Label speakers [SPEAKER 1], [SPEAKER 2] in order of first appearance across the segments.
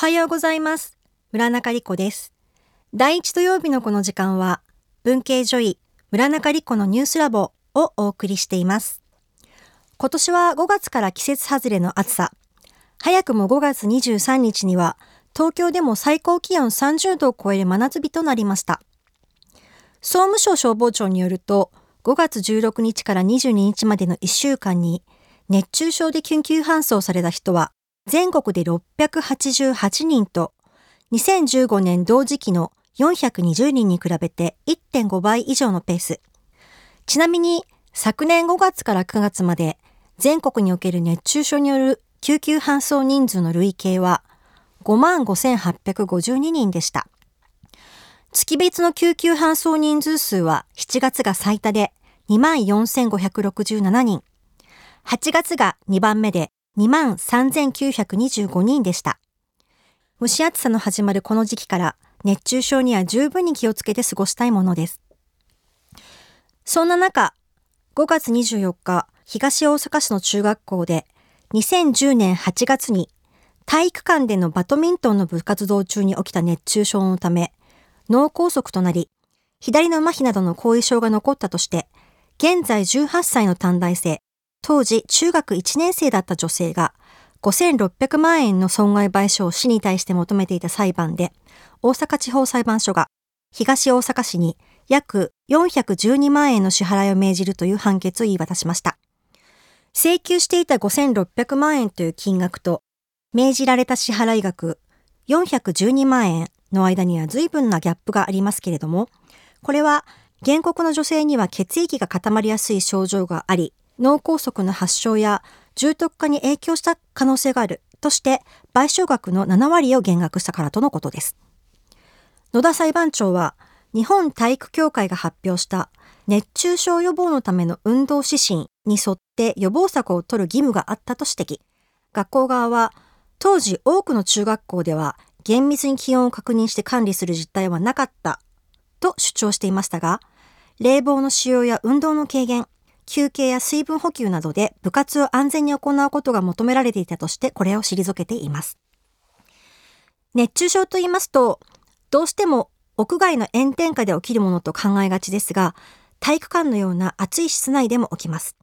[SPEAKER 1] はようございます。村中理子です。第一土曜日のこの時間は、文系女医村中理子のニュースラボをお送りしています。今年は5月から季節外れの暑さ。早くも5月23日には、東京でも最高気温30度を超える真夏日となりました。総務省消防庁によると、5月16日から22日までの1週間に、熱中症で緊急搬送された人は、全国で688人と、2015年同時期の420人に比べて1.5倍以上のペース。ちなみに、昨年5月から9月まで、全国における熱中症による救急搬送人数の累計は、55,852人でした。月別の救急搬送人数数は7月が最多で24,567人。8月が2番目で23,925人でした。蒸し暑さの始まるこの時期から熱中症には十分に気をつけて過ごしたいものです。そんな中、5月24日、東大阪市の中学校で2010年8月に体育館でのバドミントンの部活動中に起きた熱中症のため脳梗塞となり、左の麻痺などの後遺症が残ったとして、現在18歳の短大生、当時中学1年生だった女性が5600万円の損害賠償を市に対して求めていた裁判で、大阪地方裁判所が東大阪市に約412万円の支払いを命じるという判決を言い渡しました。請求していた5600万円という金額と命じられた支払い額412万円の間には随分なギャップがありますけれども、これは原告の女性には血液が固まりやすい症状があり、脳梗塞の発症や重篤化に影響した可能性があるとして賠償額の7割を減額したからとのことです。野田裁判長は日本体育協会が発表した熱中症予防のための運動指針に沿って予防策を取る義務があったと指摘。学校側は当時多くの中学校では厳密に気温を確認して管理する実態はなかったと主張していましたが、冷房の使用や運動の軽減、休憩や水分補給などで部活を安全に行うことが求められていたとしてこれを退けています。熱中症と言いますと、どうしても屋外の炎天下で起きるものと考えがちですが、体育館のような暑い室内でも起きます。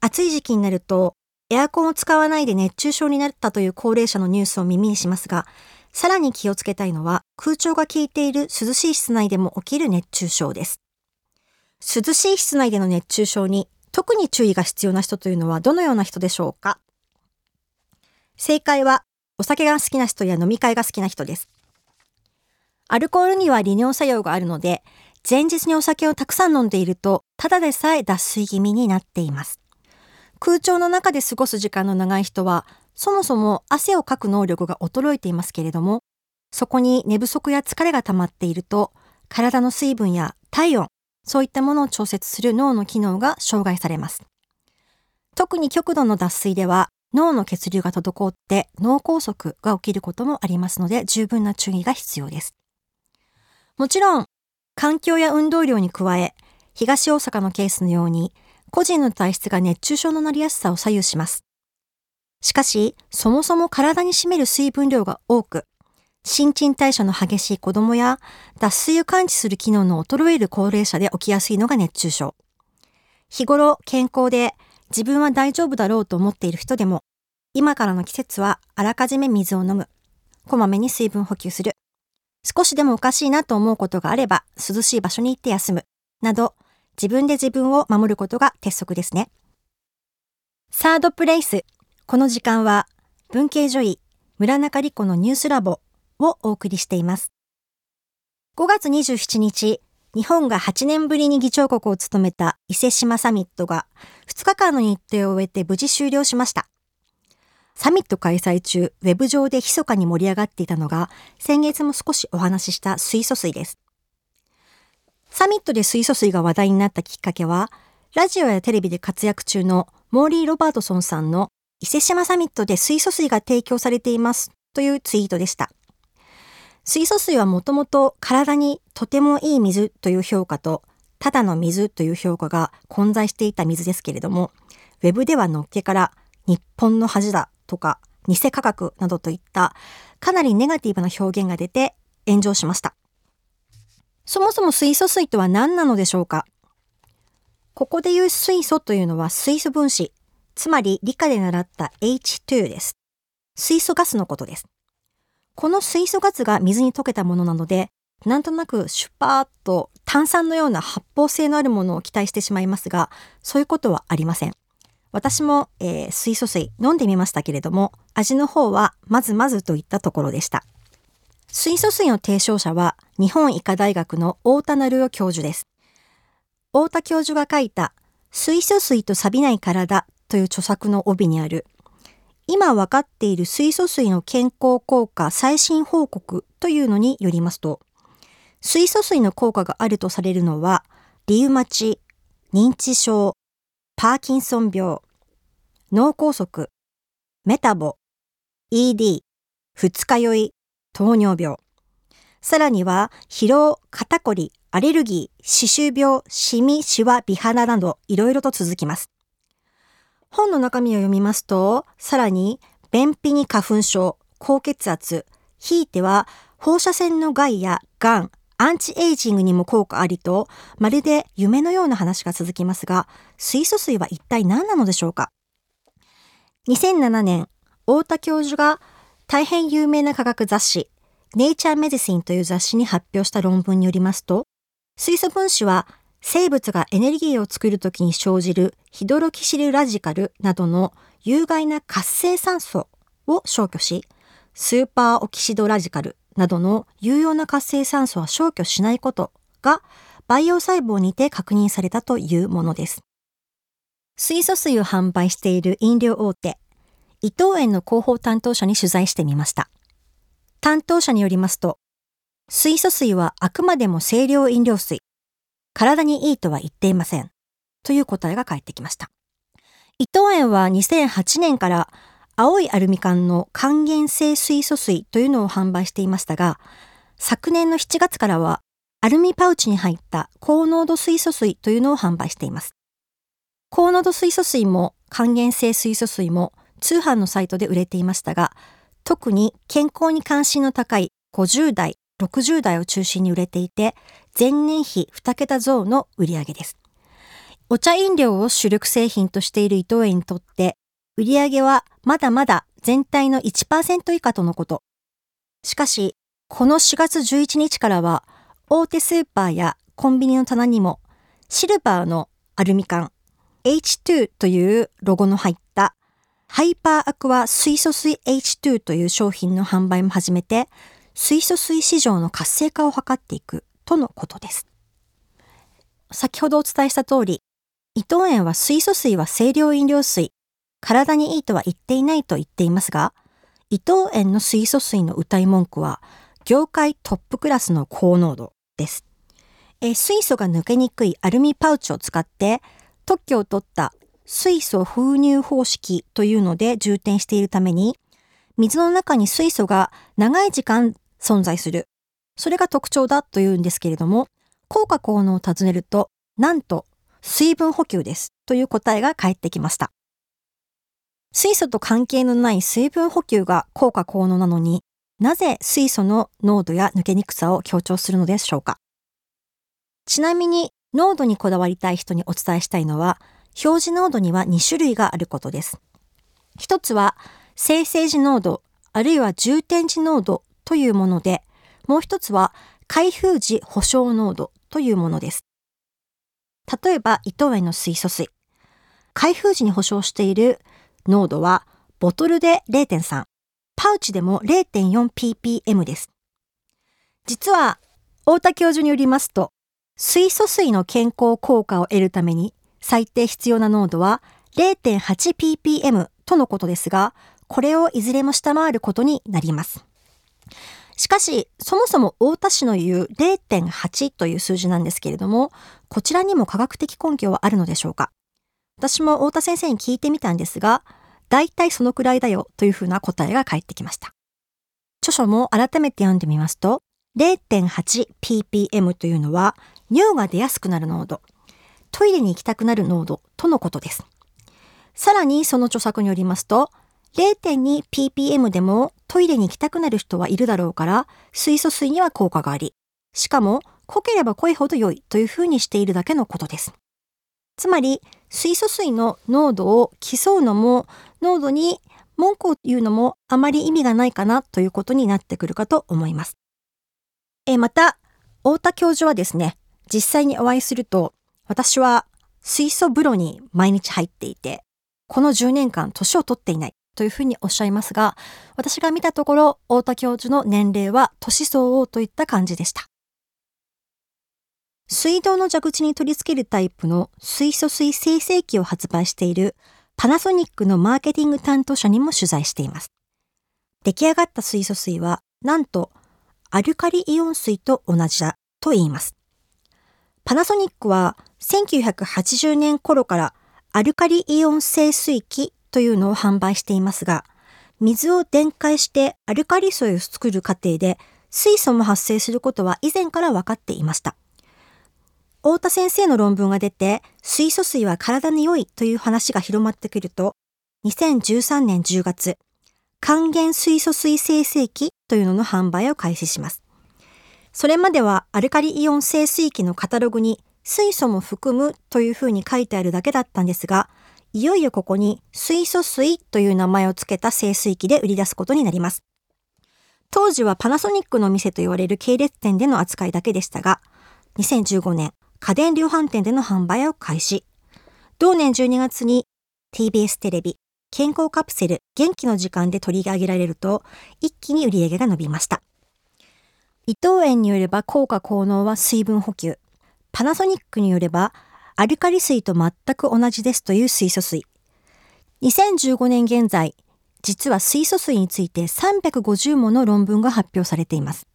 [SPEAKER 1] 暑い時期になると、エアコンを使わないで熱中症になったという高齢者のニュースを耳にしますが、さらに気をつけたいのは空調が効いている涼しい室内でも起きる熱中症です。涼しい室内での熱中症に特に注意が必要な人というのはどのような人でしょうか？正解はお酒が好きな人や飲み会が好きな人です。アルコールには利尿作用があるので、前日にお酒をたくさん飲んでいると、ただでさえ脱水気味になっています。空調の中で過ごす時間の長い人は、そもそも汗をかく能力が衰えていますけれども、そこに寝不足や疲れが溜まっていると、体の水分や体温、そういったものを調節する脳の機能が障害されます。特に極度の脱水では、脳の血流が滞って脳梗塞が起きることもありますので、十分な注意が必要です。もちろん、環境や運動量に加え、東大阪のケースのように、個人の体質が熱中症のなりやすさを左右します。しかし、そもそも体に占める水分量が多く、新陳代謝の激しい子供や脱水を感知する機能の衰える高齢者で起きやすいのが熱中症。日頃健康で自分は大丈夫だろうと思っている人でも、今からの季節はあらかじめ水を飲む、こまめに水分補給する、少しでもおかしいなと思うことがあれば涼しい場所に行って休む、など自分で自分を守ることが鉄則ですね。サードプレイス。この時間は文系女医村中理子のニュースラボをお送りしています。5月27日、日本が8年ぶりに議長国を務めた伊勢志摩サミットが2日間の日程を終えて無事終了しました。サミット開催中、ウェブ上で密かに盛り上がっていたのが、先月も少しお話しした水素水です。サミットで水素水が話題になったきっかけは、ラジオやテレビで活躍中のモーリー・ロバートソンさんの伊勢志摩サミットで水素水が提供されていますというツイートでした。水素水はもともと体にとてもいい水という評価と、ただの水という評価が混在していた水ですけれども、ウェブではのっけから日本の恥だとか偽価格などといったかなりネガティブな表現が出て炎上しました。そもそも水素水とは何なのでしょうか？ここで言う水素というのは水素分子、つまり理科で習った H2 です。水素ガスのことです。この水素ガスが水に溶けたものなので、なんとなくシュパーッと炭酸のような発泡性のあるものを期待してしまいますが、そういうことはありません。私も、えー、水素水飲んでみましたけれども、味の方はまずまずといったところでした。水素水の提唱者は日本医科大学の大田成夫教授です。大田教授が書いた水素水と錆びない体という著作の帯にある今分かっている水素水の健康効果最新報告というのによりますと水素水の効果があるとされるのはリウマチ、認知症、パーキンソン病、脳梗塞、メタボ、ED、二日酔い、糖尿病。さらには、疲労、肩こり、アレルギー、歯周病、シミ、シワ、美肌など、いろいろと続きます。本の中身を読みますと、さらに、便秘に花粉症、高血圧、ひいては、放射線の害や癌、アンチエイジングにも効果ありと、まるで夢のような話が続きますが、水素水は一体何なのでしょうか ?2007 年、大田教授が大変有名な科学雑誌、ネイチャーメディシンという雑誌に発表した論文によりますと、水素分子は生物がエネルギーを作るときに生じるヒドロキシルラジカルなどの有害な活性酸素を消去し、スーパーオキシドラジカルなどの有用な活性酸素は消去しないことが培養細胞にて確認されたというものです。水素水を販売している飲料大手、伊藤園の広報担当者に取材してみました。担当者によりますと、水素水はあくまでも清涼飲料水。体にいいとは言っていません。という答えが返ってきました。伊藤園は2008年から青いアルミ缶の還元性水素水というのを販売していましたが、昨年の7月からはアルミパウチに入った高濃度水素水というのを販売しています。高濃度水素水も還元性水素水も通販のサイトで売れていましたが、特に健康に関心の高い50代、60代を中心に売れていて、前年比2桁増の売り上げです。お茶飲料を主力製品としている伊藤園にとって、売り上げはまだまだ全体の1%以下とのこと。しかし、この4月11日からは、大手スーパーやコンビニの棚にも、シルバーのアルミ缶、H2 というロゴの入ったハイパーアクア水素水 H2 という商品の販売も始めて、水素水市場の活性化を図っていくとのことです。先ほどお伝えした通り、伊藤園は水素水は清涼飲料水、体にいいとは言っていないと言っていますが、伊藤園の水素水の歌い文句は、業界トップクラスの高濃度です。え水素が抜けにくいアルミパウチを使って特許を取った水素封入方式というので充填しているために、水の中に水素が長い時間存在する。それが特徴だというんですけれども、効果効能を尋ねると、なんと水分補給ですという答えが返ってきました。水素と関係のない水分補給が効果効能なのになぜ水素の濃度や抜けにくさを強調するのでしょうかちなみに濃度にこだわりたい人にお伝えしたいのは表示濃度には2種類があることです。一つは生成時濃度、あるいは充填時濃度というもので、もう一つは開封時保証濃度というものです。例えば、伊藤園の水素水。開封時に保証している濃度は、ボトルで0.3、パウチでも 0.4ppm です。実は、大田教授によりますと、水素水の健康効果を得るために最低必要な濃度は 0.8ppm とのことですが、これをいずれも下回ることになります。しかし、そもそも大田市の言う0.8という数字なんですけれども、こちらにも科学的根拠はあるのでしょうか？私も太田先生に聞いてみたんですが、だいたいそのくらいだよというふうな答えが返ってきました。著書も改めて読んでみますと、0.8ppm というのは尿が出やすくなる濃度、トイレに行きたくなる濃度とのことです。さらにその著作によりますと、0.2ppm でもトイレに行きたくなる人はいるだろうから、水素水には効果があり、しかも濃ければ濃いほど良いというふうにしているだけのことです。つまり、水素水の濃度を競うのも、濃度に文句を言うのもあまり意味がないかなということになってくるかと思います。えまた、太田教授はですね、実際にお会いすると、私は水素風呂に毎日入っていて、この10年間年を取っていないというふうにおっしゃいますが、私が見たところ、太田教授の年齢は年相応といった感じでした。水道の蛇口に取り付けるタイプの水素水生成器を発売しているパナソニックのマーケティング担当者にも取材しています。出来上がった水素水は、なんとアルカリイオン水と同じだと言います。パナソニックは1980年頃からアルカリイオン清水器というのを販売していますが、水を電解してアルカリ水を作る過程で水素も発生することは以前から分かっていました。太田先生の論文が出て、水素水は体に良いという話が広まってくると、2013年10月、還元水素水生成器というのの販売を開始します。それまではアルカリイオン生水器のカタログに水素も含むというふうに書いてあるだけだったんですが、いよいよここに水素水という名前を付けた清水器で売り出すことになります。当時はパナソニックの店と言われる系列店での扱いだけでしたが、2015年、家電量販店での販売を開始。同年12月に TBS テレビ、健康カプセル元気の時間で取り上げられると、一気に売り上げが伸びました。伊藤園によれば効果効能は水分補給。パナソニックによればアルカリ水と全く同じですという水素水。2015年現在、実は水素水について350もの論文が発表されています。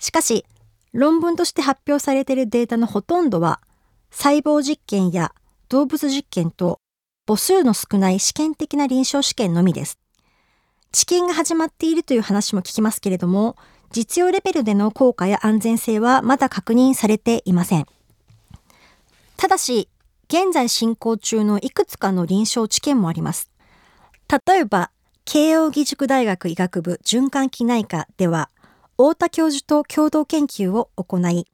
[SPEAKER 1] しかし、論文として発表されているデータのほとんどは、細胞実験や動物実験と母数の少ない試験的な臨床試験のみです。治験が始まっているという話も聞きますけれども、実用レベルでの効果や安全性はまだ確認されていません。ただし、現在進行中のいくつかの臨床治験もあります。例えば、慶應義塾大学医学部循環器内科では、太田教授と共同研究を行い、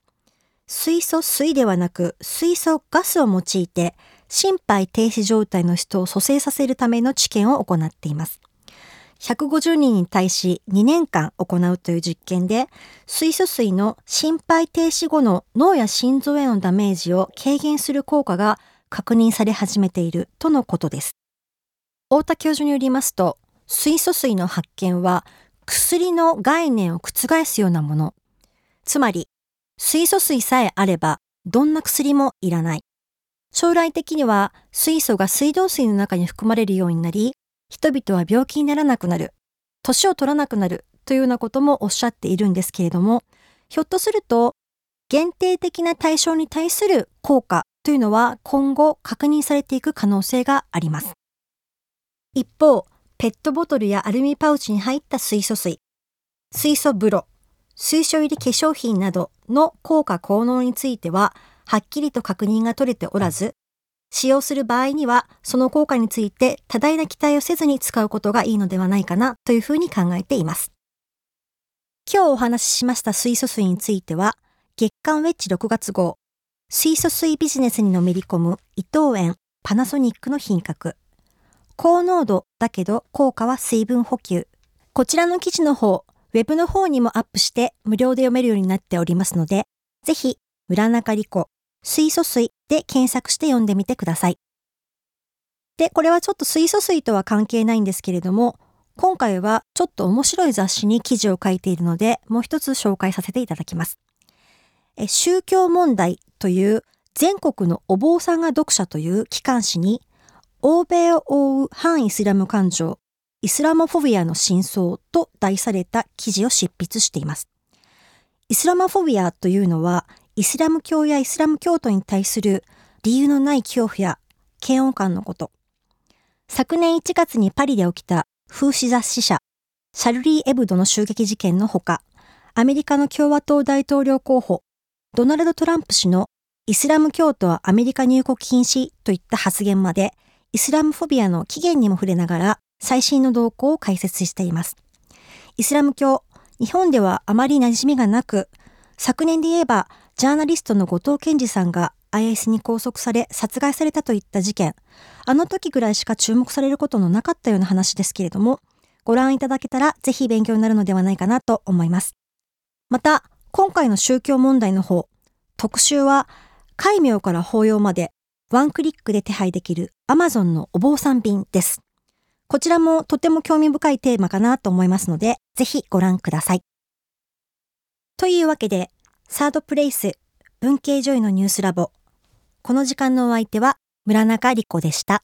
[SPEAKER 1] 水素水ではなく水素ガスを用いて心肺停止状態の人を蘇生させるための治験を行っています。150人に対し2年間行うという実験で、水素水の心肺停止後の脳や心臓へのダメージを軽減する効果が確認され始めているとのことです。太田教授によりますと、水素水の発見は薬の概念を覆すようなもの。つまり、水素水さえあれば、どんな薬もいらない。将来的には水素が水道水の中に含まれるようになり、人々は病気にならなくなる、年を取らなくなるというようなこともおっしゃっているんですけれども、ひょっとすると、限定的な対象に対する効果というのは今後確認されていく可能性があります。一方、ペットボトルやアルミパウチに入った水素水、水素風呂、水素入り化粧品などの効果効能については、はっきりと確認が取れておらず、使用する場合には、その効果について多大な期待をせずに使うことがいいのではないかなというふうに考えています。今日お話ししました水素水については、月刊ウェッジ6月号、水素水ビジネスにのめり込む伊藤園パナソニックの品格、高濃度だけど効果は水分補給。こちらの記事の方、ウェブの方にもアップして無料で読めるようになっておりますので、ぜひ、村中理子、水素水で検索して読んでみてください。で、これはちょっと水素水とは関係ないんですけれども、今回はちょっと面白い雑誌に記事を書いているので、もう一つ紹介させていただきます。え宗教問題という全国のお坊さんが読者という機関誌に欧米を覆う反イスラム感情、イスラモフォビアの真相と題された記事を執筆しています。イスラモフォビアというのは、イスラム教やイスラム教徒に対する理由のない恐怖や嫌悪感のこと。昨年1月にパリで起きた風刺雑誌社、シャルリー・エブドの襲撃事件のほか、アメリカの共和党大統領候補、ドナルド・トランプ氏のイスラム教徒はアメリカ入国禁止といった発言まで、イスラムフォビアの起源にも触れながら最新の動向を解説しています。イスラム教、日本ではあまり馴染みがなく、昨年で言えば、ジャーナリストの後藤健二さんが IS に拘束され殺害されたといった事件、あの時ぐらいしか注目されることのなかったような話ですけれども、ご覧いただけたらぜひ勉強になるのではないかなと思います。また、今回の宗教問題の方、特集は、戒名から法要までワンクリックで手配できる Amazon のお坊さん便です。こちらもとても興味深いテーマかなと思いますので、ぜひご覧ください。というわけで、サードプレイス文系女医のニュースラボこの時間のお相手は村中理子でした。